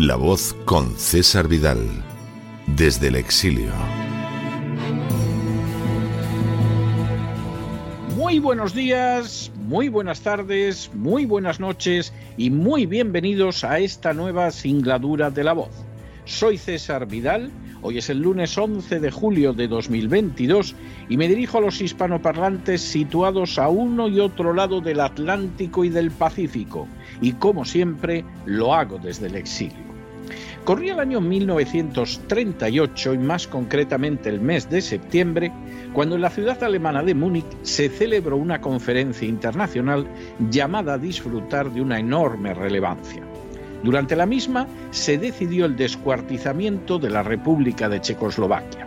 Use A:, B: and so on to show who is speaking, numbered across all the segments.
A: La voz con César Vidal, desde el exilio.
B: Muy buenos días, muy buenas tardes, muy buenas noches y muy bienvenidos a esta nueva singladura de la voz. Soy César Vidal, hoy es el lunes 11 de julio de 2022 y me dirijo a los hispanoparlantes situados a uno y otro lado del Atlántico y del Pacífico y como siempre lo hago desde el exilio. Corría el año 1938 y más concretamente el mes de septiembre, cuando en la ciudad alemana de Múnich se celebró una conferencia internacional llamada a disfrutar de una enorme relevancia. Durante la misma se decidió el descuartizamiento de la República de Checoslovaquia.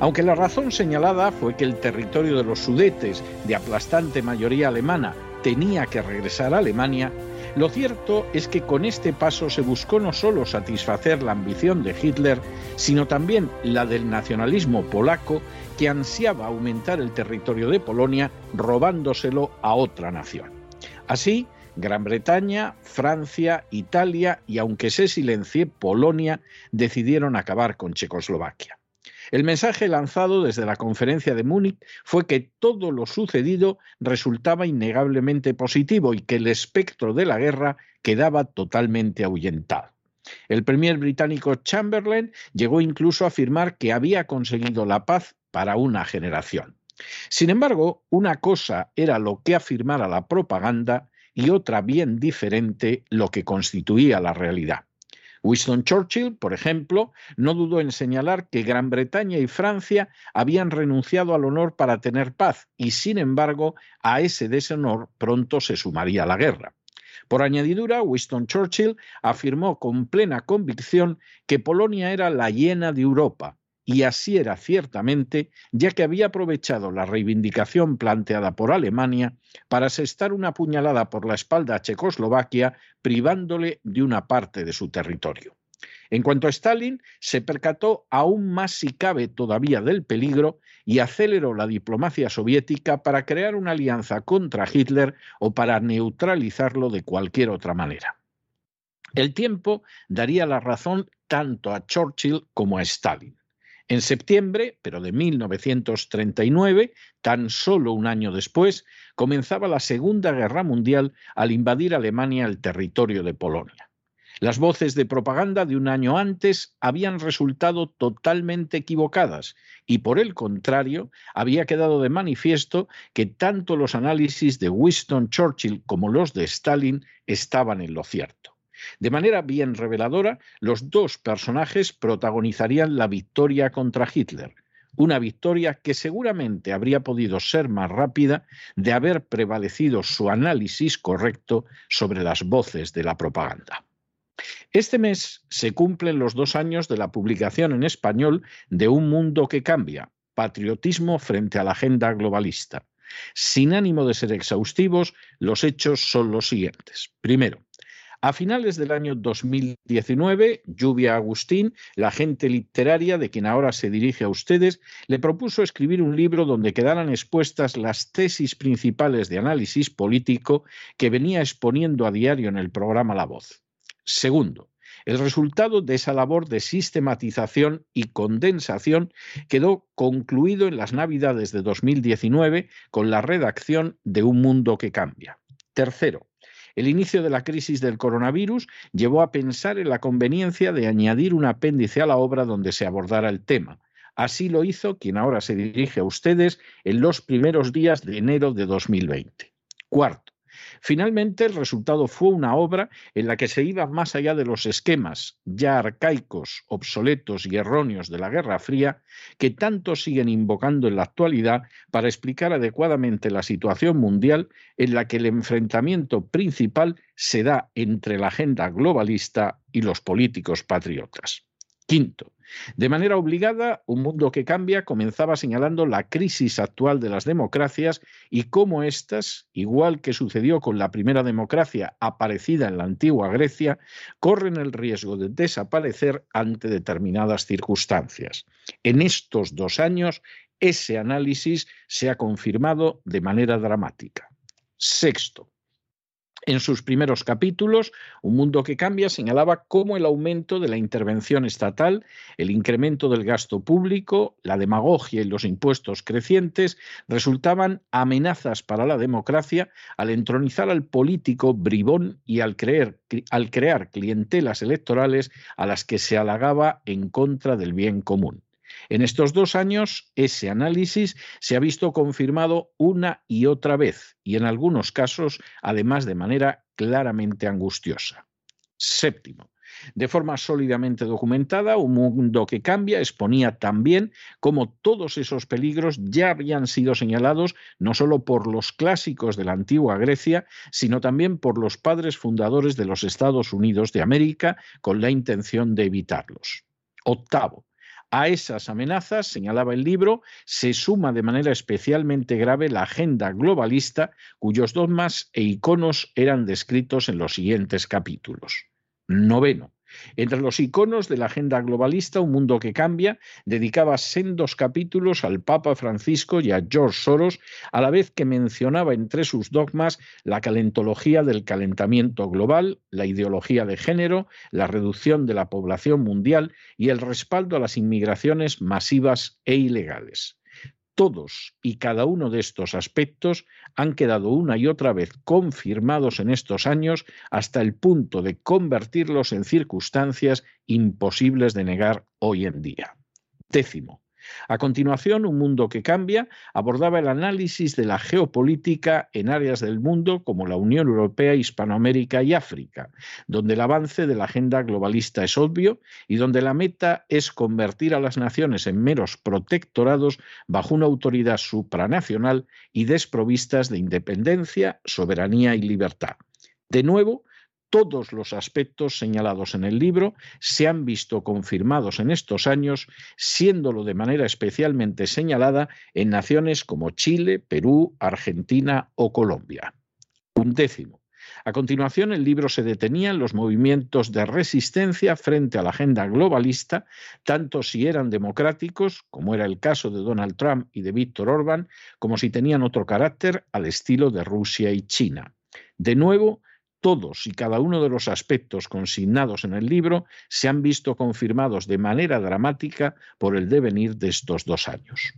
B: Aunque la razón señalada fue que el territorio de los Sudetes, de aplastante mayoría alemana, tenía que regresar a Alemania, lo cierto es que con este paso se buscó no solo satisfacer la ambición de Hitler, sino también la del nacionalismo polaco que ansiaba aumentar el territorio de Polonia robándoselo a otra nación. Así, Gran Bretaña, Francia, Italia y aunque se silencie Polonia decidieron acabar con Checoslovaquia. El mensaje lanzado desde la conferencia de Múnich fue que todo lo sucedido resultaba innegablemente positivo y que el espectro de la guerra quedaba totalmente ahuyentado. El premier británico Chamberlain llegó incluso a afirmar que había conseguido la paz para una generación. Sin embargo, una cosa era lo que afirmara la propaganda y otra bien diferente lo que constituía la realidad. Winston Churchill, por ejemplo, no dudó en señalar que Gran Bretaña y Francia habían renunciado al honor para tener paz y, sin embargo, a ese deshonor pronto se sumaría la guerra. Por añadidura, Winston Churchill afirmó con plena convicción que Polonia era la hiena de Europa, y así era ciertamente, ya que había aprovechado la reivindicación planteada por Alemania para asestar una puñalada por la espalda a Checoslovaquia, privándole de una parte de su territorio. En cuanto a Stalin, se percató aún más si cabe todavía del peligro y aceleró la diplomacia soviética para crear una alianza contra Hitler o para neutralizarlo de cualquier otra manera. El tiempo daría la razón tanto a Churchill como a Stalin. En septiembre, pero de 1939, tan solo un año después, comenzaba la Segunda Guerra Mundial al invadir Alemania el territorio de Polonia. Las voces de propaganda de un año antes habían resultado totalmente equivocadas y por el contrario había quedado de manifiesto que tanto los análisis de Winston Churchill como los de Stalin estaban en lo cierto. De manera bien reveladora, los dos personajes protagonizarían la victoria contra Hitler, una victoria que seguramente habría podido ser más rápida de haber prevalecido su análisis correcto sobre las voces de la propaganda. Este mes se cumplen los dos años de la publicación en español de Un Mundo que Cambia, Patriotismo frente a la Agenda Globalista. Sin ánimo de ser exhaustivos, los hechos son los siguientes. Primero, a finales del año 2019, Lluvia Agustín, la agente literaria de quien ahora se dirige a ustedes, le propuso escribir un libro donde quedaran expuestas las tesis principales de análisis político que venía exponiendo a diario en el programa La Voz. Segundo, el resultado de esa labor de sistematización y condensación quedó concluido en las Navidades de 2019 con la redacción de Un Mundo que Cambia. Tercero, el inicio de la crisis del coronavirus llevó a pensar en la conveniencia de añadir un apéndice a la obra donde se abordara el tema. Así lo hizo quien ahora se dirige a ustedes en los primeros días de enero de 2020. Cuarto, Finalmente, el resultado fue una obra en la que se iba más allá de los esquemas ya arcaicos, obsoletos y erróneos de la Guerra Fría, que tanto siguen invocando en la actualidad para explicar adecuadamente la situación mundial en la que el enfrentamiento principal se da entre la agenda globalista y los políticos patriotas. Quinto, de manera obligada, Un Mundo que Cambia comenzaba señalando la crisis actual de las democracias y cómo éstas, igual que sucedió con la primera democracia aparecida en la antigua Grecia, corren el riesgo de desaparecer ante determinadas circunstancias. En estos dos años, ese análisis se ha confirmado de manera dramática. Sexto, en sus primeros capítulos, Un Mundo que Cambia señalaba cómo el aumento de la intervención estatal, el incremento del gasto público, la demagogia y los impuestos crecientes resultaban amenazas para la democracia al entronizar al político bribón y al, crear clientelas electorales a las que se halagaba en contra del bien común. En estos dos años, ese análisis se ha visto confirmado una y otra vez, y en algunos casos, además de manera claramente angustiosa. Séptimo. De forma sólidamente documentada, Un Mundo que Cambia exponía también cómo todos esos peligros ya habían sido señalados no solo por los clásicos de la antigua Grecia, sino también por los padres fundadores de los Estados Unidos de América con la intención de evitarlos. Octavo, a esas amenazas, señalaba el libro, se suma de manera especialmente grave la agenda globalista, cuyos dogmas e iconos eran descritos en los siguientes capítulos. Noveno. Entre los iconos de la agenda globalista, Un Mundo que Cambia dedicaba sendos capítulos al Papa Francisco y a George Soros, a la vez que mencionaba entre sus dogmas la calentología del calentamiento global, la ideología de género, la reducción de la población mundial y el respaldo a las inmigraciones masivas e ilegales. Todos y cada uno de estos aspectos han quedado una y otra vez confirmados en estos años hasta el punto de convertirlos en circunstancias imposibles de negar hoy en día. Décimo, a continuación, Un Mundo que Cambia abordaba el análisis de la geopolítica en áreas del mundo como la Unión Europea, Hispanoamérica y África, donde el avance de la agenda globalista es obvio y donde la meta es convertir a las naciones en meros protectorados bajo una autoridad supranacional y desprovistas de independencia, soberanía y libertad. De nuevo, todos los aspectos señalados en el libro se han visto confirmados en estos años, siéndolo de manera especialmente señalada en naciones como Chile, Perú, Argentina o Colombia. Un décimo. A continuación, el libro se detenía en los movimientos de resistencia frente a la agenda globalista, tanto si eran democráticos, como era el caso de Donald Trump y de Víctor Orbán, como si tenían otro carácter al estilo de Rusia y China. De nuevo, todos y cada uno de los aspectos consignados en el libro se han visto confirmados de manera dramática por el devenir de estos dos años.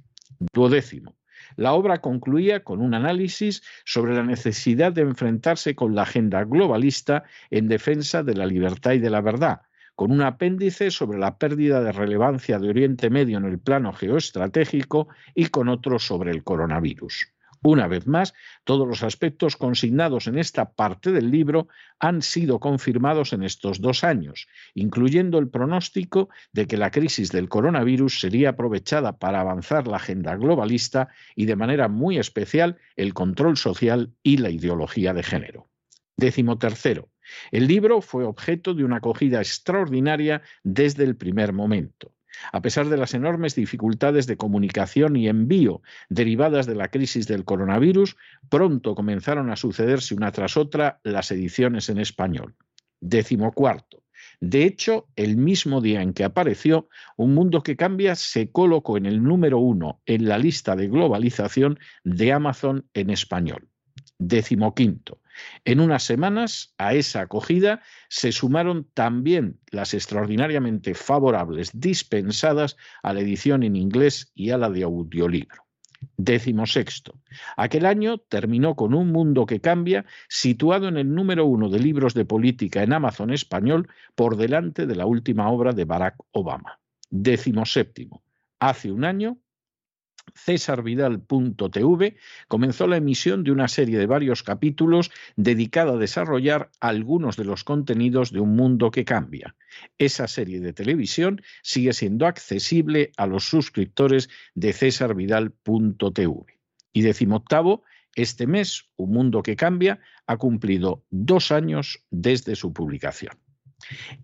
B: Duodécimo. La obra concluía con un análisis sobre la necesidad de enfrentarse con la agenda globalista en defensa de la libertad y de la verdad, con un apéndice sobre la pérdida de relevancia de Oriente Medio en el plano geoestratégico y con otro sobre el coronavirus. Una vez más, todos los aspectos consignados en esta parte del libro han sido confirmados en estos dos años, incluyendo el pronóstico de que la crisis del coronavirus sería aprovechada para avanzar la agenda globalista y de manera muy especial el control social y la ideología de género. Décimo tercero. El libro fue objeto de una acogida extraordinaria desde el primer momento. A pesar de las enormes dificultades de comunicación y envío derivadas de la crisis del coronavirus, pronto comenzaron a sucederse una tras otra las ediciones en español. Décimo cuarto. De hecho, el mismo día en que apareció, Un Mundo que Cambia se colocó en el número uno en la lista de globalización de Amazon en español. Décimo quinto. En unas semanas a esa acogida se sumaron también las extraordinariamente favorables dispensadas a la edición en inglés y a la de audiolibro. Décimo sexto. Aquel año terminó con Un Mundo que Cambia, situado en el número uno de libros de política en Amazon español, por delante de la última obra de Barack Obama. Décimo séptimo. Hace un año cesarvidal.tv comenzó la emisión de una serie de varios capítulos dedicada a desarrollar algunos de los contenidos de Un Mundo que Cambia. Esa serie de televisión sigue siendo accesible a los suscriptores de cesarvidal.tv. Y decimoctavo, este mes, Un Mundo que Cambia ha cumplido dos años desde su publicación.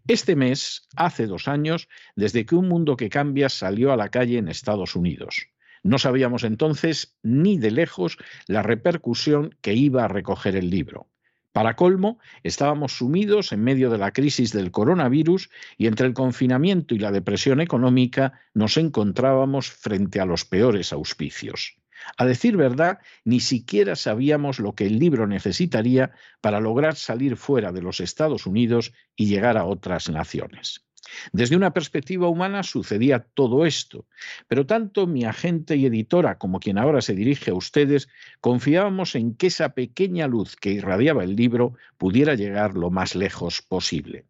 B: Este mes, hace dos años, desde que Un Mundo que Cambia salió a la calle en Estados Unidos. No sabíamos entonces ni de lejos la repercusión que iba a recoger el libro. Para colmo, estábamos sumidos en medio de la crisis del coronavirus y entre el confinamiento y la depresión económica nos encontrábamos frente a los peores auspicios. A decir verdad, ni siquiera sabíamos lo que el libro necesitaría para lograr salir fuera de los Estados Unidos y llegar a otras naciones. Desde una perspectiva humana sucedía todo esto, pero tanto mi agente y editora como quien ahora se dirige a ustedes confiábamos en que esa pequeña luz que irradiaba el libro pudiera llegar lo más lejos posible.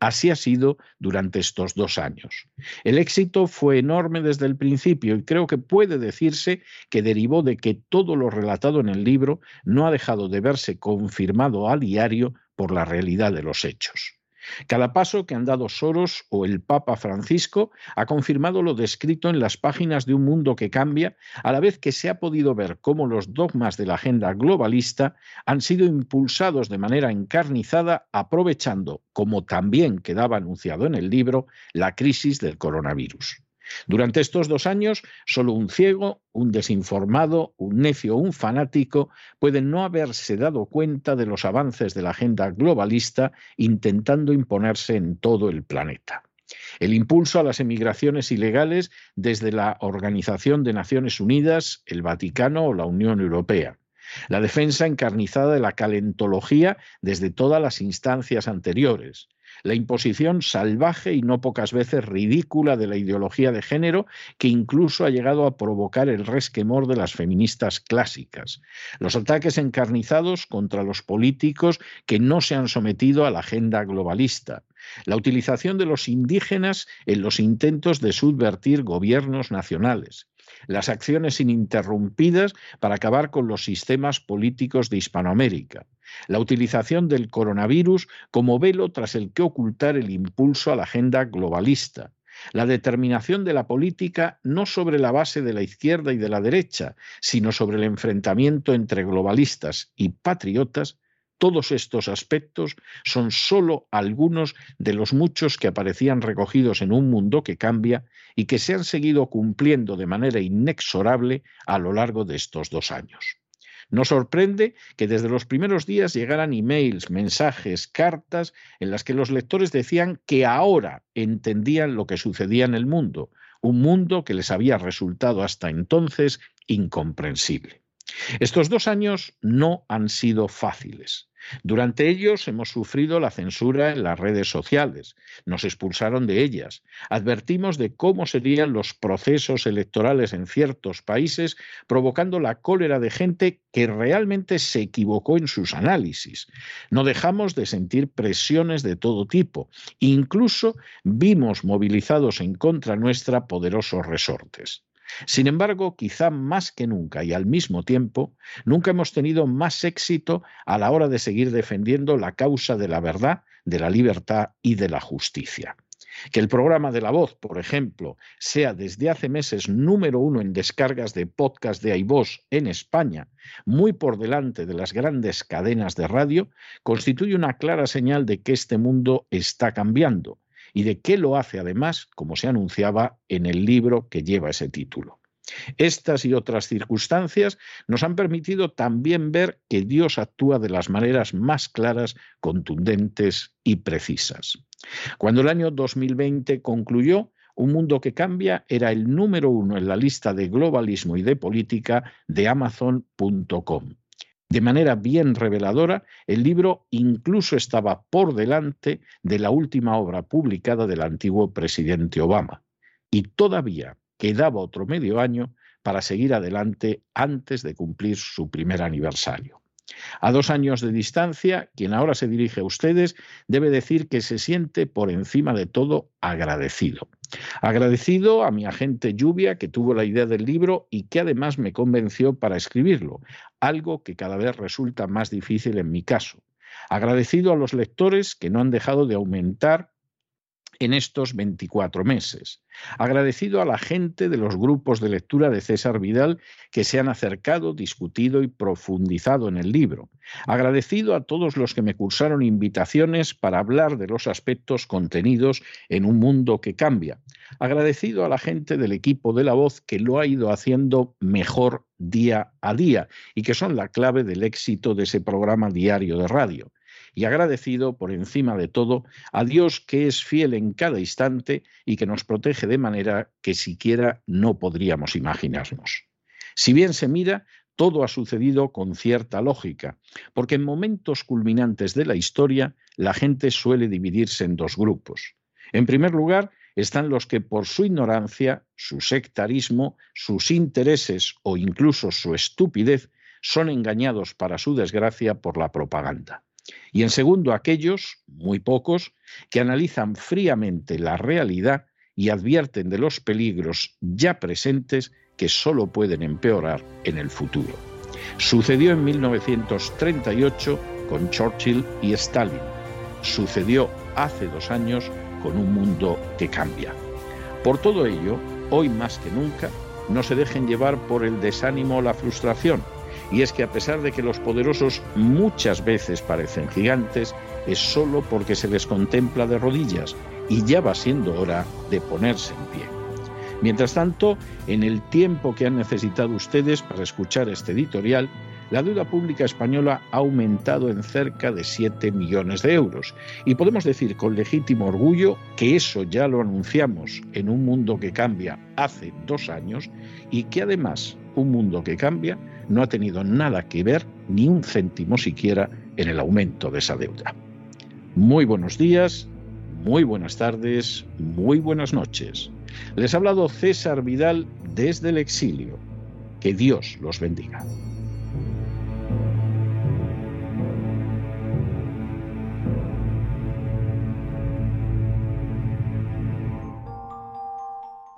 B: Así ha sido durante estos dos años. El éxito fue enorme desde el principio y creo que puede decirse que derivó de que todo lo relatado en el libro no ha dejado de verse confirmado a diario por la realidad de los hechos. Cada paso que han dado Soros o el Papa Francisco ha confirmado lo descrito en las páginas de Un Mundo que Cambia, a la vez que se ha podido ver cómo los dogmas de la agenda globalista han sido impulsados de manera encarnizada aprovechando, como también quedaba anunciado en el libro, la crisis del coronavirus. Durante estos dos años, solo un ciego, un desinformado, un necio un fanático pueden no haberse dado cuenta de los avances de la agenda globalista intentando imponerse en todo el planeta. El impulso a las emigraciones ilegales desde la Organización de Naciones Unidas, el Vaticano o la Unión Europea. La defensa encarnizada de la calentología desde todas las instancias anteriores la imposición salvaje y no pocas veces ridícula de la ideología de género que incluso ha llegado a provocar el resquemor de las feministas clásicas, los ataques encarnizados contra los políticos que no se han sometido a la agenda globalista, la utilización de los indígenas en los intentos de subvertir gobiernos nacionales, las acciones ininterrumpidas para acabar con los sistemas políticos de Hispanoamérica, la utilización del coronavirus como velo tras el que ocultar el impulso a la agenda globalista, la determinación de la política no sobre la base de la izquierda y de la derecha, sino sobre el enfrentamiento entre globalistas y patriotas, todos estos aspectos son sólo algunos de los muchos que aparecían recogidos en un mundo que cambia y que se han seguido cumpliendo de manera inexorable a lo largo de estos dos años. No sorprende que desde los primeros días llegaran emails, mensajes, cartas en las que los lectores decían que ahora entendían lo que sucedía en el mundo, un mundo que les había resultado hasta entonces incomprensible. Estos dos años no han sido fáciles. Durante ellos hemos sufrido la censura en las redes sociales, nos expulsaron de ellas, advertimos de cómo serían los procesos electorales en ciertos países, provocando la cólera de gente que realmente se equivocó en sus análisis. No dejamos de sentir presiones de todo tipo, incluso vimos movilizados en contra nuestra poderosos resortes. Sin embargo, quizá más que nunca y al mismo tiempo, nunca hemos tenido más éxito a la hora de seguir defendiendo la causa de la verdad, de la libertad y de la justicia. Que el programa de la voz, por ejemplo, sea desde hace meses número uno en descargas de podcast de iVoz en España, muy por delante de las grandes cadenas de radio, constituye una clara señal de que este mundo está cambiando y de qué lo hace además, como se anunciaba en el libro que lleva ese título. Estas y otras circunstancias nos han permitido también ver que Dios actúa de las maneras más claras, contundentes y precisas. Cuando el año 2020 concluyó, Un Mundo que Cambia era el número uno en la lista de globalismo y de política de Amazon.com. De manera bien reveladora, el libro incluso estaba por delante de la última obra publicada del antiguo presidente Obama. Y todavía quedaba otro medio año para seguir adelante antes de cumplir su primer aniversario. A dos años de distancia, quien ahora se dirige a ustedes debe decir que se siente por encima de todo agradecido. Agradecido a mi agente Lluvia, que tuvo la idea del libro y que además me convenció para escribirlo, algo que cada vez resulta más difícil en mi caso. Agradecido a los lectores que no han dejado de aumentar en estos 24 meses. Agradecido a la gente de los grupos de lectura de César Vidal que se han acercado, discutido y profundizado en el libro. Agradecido a todos los que me cursaron invitaciones para hablar de los aspectos contenidos en un mundo que cambia. Agradecido a la gente del equipo de la voz que lo ha ido haciendo mejor día a día y que son la clave del éxito de ese programa diario de radio y agradecido por encima de todo a Dios que es fiel en cada instante y que nos protege de manera que siquiera no podríamos imaginarnos. Si bien se mira, todo ha sucedido con cierta lógica, porque en momentos culminantes de la historia la gente suele dividirse en dos grupos. En primer lugar, están los que por su ignorancia, su sectarismo, sus intereses o incluso su estupidez son engañados para su desgracia por la propaganda. Y en segundo, aquellos, muy pocos, que analizan fríamente la realidad y advierten de los peligros ya presentes que solo pueden empeorar en el futuro. Sucedió en 1938 con Churchill y Stalin. Sucedió hace dos años con un mundo que cambia. Por todo ello, hoy más que nunca, no se dejen llevar por el desánimo o la frustración y es que a pesar de que los poderosos muchas veces parecen gigantes, es solo porque se les contempla de rodillas y ya va siendo hora de ponerse en pie. Mientras tanto, en el tiempo que han necesitado ustedes para escuchar este editorial, la deuda pública española ha aumentado en cerca de 7 millones de euros. Y podemos decir con legítimo orgullo que eso ya lo anunciamos en un mundo que cambia hace dos años y que además un mundo que cambia no ha tenido nada que ver, ni un céntimo siquiera, en el aumento de esa deuda. Muy buenos días, muy buenas tardes, muy buenas noches. Les ha hablado César Vidal desde el exilio. Que Dios los bendiga.